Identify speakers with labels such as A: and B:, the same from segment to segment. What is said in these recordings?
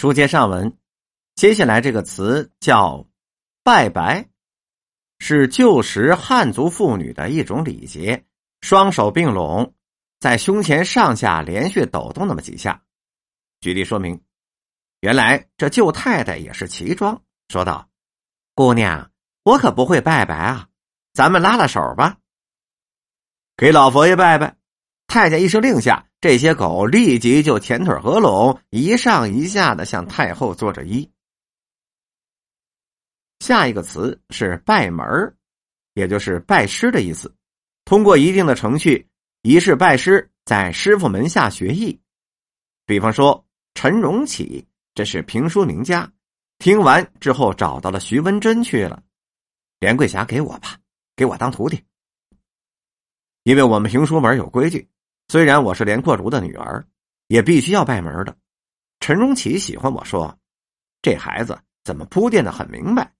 A: 书接上文，接下来这个词叫“拜白”，是旧时汉族妇女的一种礼节，双手并拢，在胸前上下连续抖动那么几下。举例说明，原来这舅太太也是奇装，说道：“姑娘，我可不会拜拜啊，咱们拉拉手吧，给老佛爷拜拜。”太监一声令下，这些狗立即就前腿合拢，一上一下的向太后做着揖。下一个词是拜门也就是拜师的意思。通过一定的程序，仪式拜师，在师傅门下学艺。比方说陈荣启，这是评书名家，听完之后找到了徐文贞去了。连桂霞给我吧，给我当徒弟，因为我们评书门有规矩。虽然我是连阔如的女儿，也必须要拜门的。陈荣启喜欢我说：“这孩子怎么铺垫的很明白？”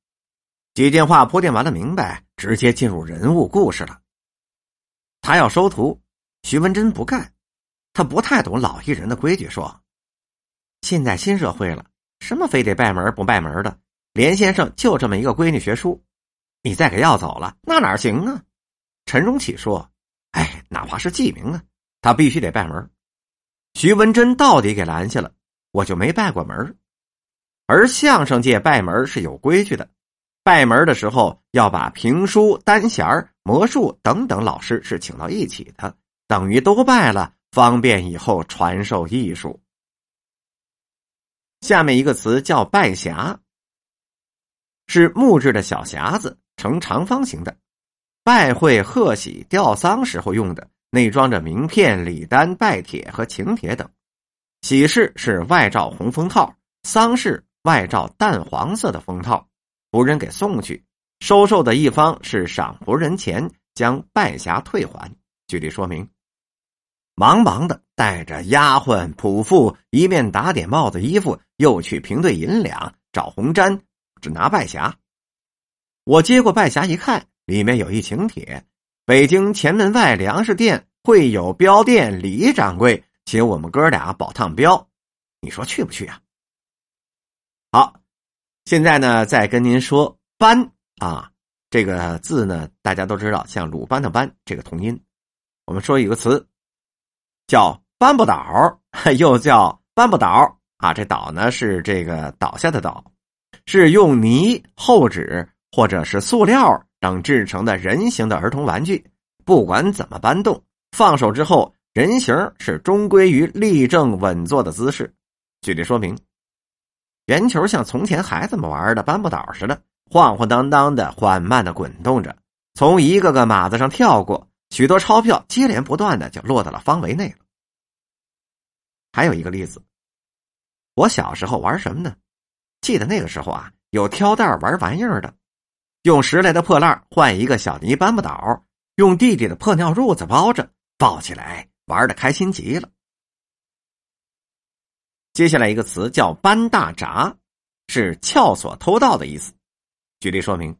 A: 几句话铺垫完了，明白，直接进入人物故事了。他要收徒，徐文贞不干，他不太懂老艺人的规矩，说：“现在新社会了，什么非得拜门不拜门的？连先生就这么一个闺女学书，你再给要走了，那哪行啊？”陈荣启说：“哎，哪怕是记名啊。”他必须得拜门，徐文贞到底给拦下了，我就没拜过门。而相声界拜门是有规矩的，拜门的时候要把评书、单弦魔术等等老师是请到一起的，等于都拜了，方便以后传授艺术。下面一个词叫拜匣，是木质的小匣子，呈长方形的，拜会、贺喜、吊丧时候用的。内装着名片、礼单、拜帖和请帖等。喜事是外罩红封套，丧事外罩淡黄色的封套，仆人给送去。收受的一方是赏仆人钱，将拜匣退还。举例说明：忙忙的带着丫鬟仆妇，一面打点帽子衣服，又去平兑银两，找红毡，只拿拜匣。我接过拜匣一看，里面有一请帖。北京前门外粮食店会有镖店李掌柜请我们哥俩保趟镖，你说去不去啊？好，现在呢，再跟您说“班”啊，这个字呢，大家都知道，像鲁班的“班”这个同音。我们说一个词叫“班不倒”，又叫“班不倒”啊。这“倒”呢是这个倒下的“倒”，是用泥、厚纸或者是塑料。等制成的人形的儿童玩具，不管怎么搬动，放手之后，人形是终归于立正稳坐的姿势。举例说明：圆球像从前孩子们玩的搬不倒似的，晃晃荡荡的缓慢的滚动着，从一个个码子上跳过，许多钞票接连不断的就落到了方围内了。还有一个例子，我小时候玩什么呢？记得那个时候啊，有挑担玩玩意儿的。用拾来的破烂换一个小泥搬不倒，用弟弟的破尿褥子包着，抱起来玩的开心极了。接下来一个词叫“搬大闸”，是撬锁偷盗的意思。举例说明：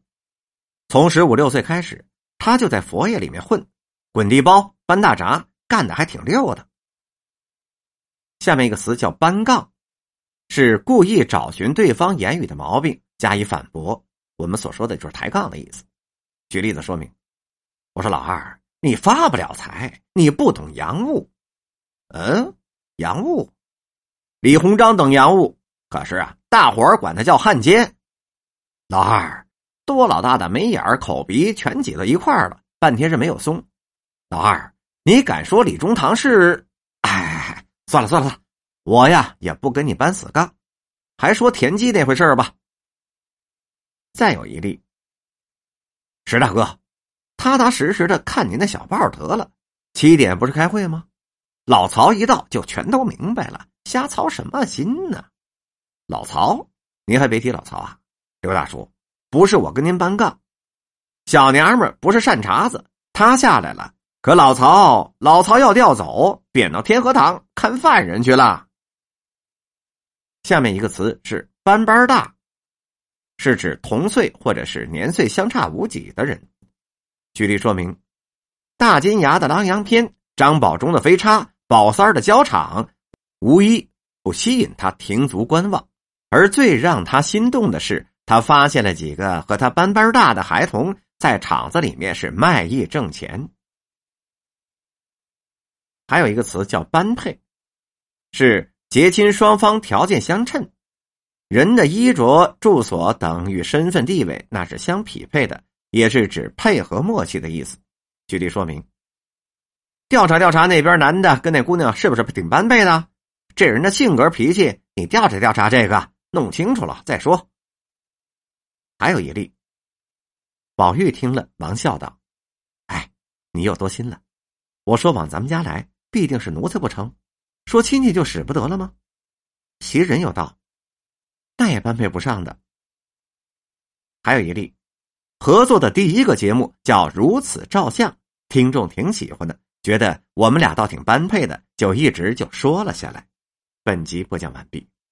A: 从十五六岁开始，他就在佛爷里面混，滚地包、搬大闸，干的还挺溜的。下面一个词叫“搬杠”，是故意找寻对方言语的毛病，加以反驳。我们所说的就是抬杠的意思。举例子说明，我说老二，你发不了财，你不懂洋务。嗯，洋务，李鸿章等洋务，可是啊，大伙儿管他叫汉奸。老二，多老大的眉眼口鼻全挤到一块儿了，半天是没有松。老二，你敢说李中堂是？哎，算了算了算，我呀也不跟你搬死杠，还说田鸡那回事吧。再有一例，石大哥，踏踏实实的看您的小报得了。七点不是开会吗？老曹一到就全都明白了，瞎操什么心呢？老曹，您还别提老曹啊，刘大叔，不是我跟您搬杠，小娘们不是善茬子，他下来了，可老曹，老曹要调走，贬到天河堂看犯人去了。下面一个词是班班大。是指同岁或者是年岁相差无几的人。举例说明：大金牙的《狼羊篇》，张宝忠的飞叉，宝三儿的交场，无一不吸引他停足观望。而最让他心动的是，他发现了几个和他班班大的孩童在厂子里面是卖艺挣钱。还有一个词叫“般配”，是结亲双方条件相称，人的衣着、住所等与身份地位那是相匹配的，也是指配合默契的意思。举例说明：调查调查那边男的跟那姑娘是不是挺般配的？这人的性格脾气，你调查调查这个。弄清楚了再说。还有一例，宝玉听了，忙笑道：“哎，你又多心了。我说往咱们家来，必定是奴才不成？说亲戚就使不得了吗？”袭人又道：“那也般配不上的。”还有一例，合作的第一个节目叫《如此照相》，听众挺喜欢的，觉得我们俩倒挺般配的，就一直就说了下来。本集播讲完毕。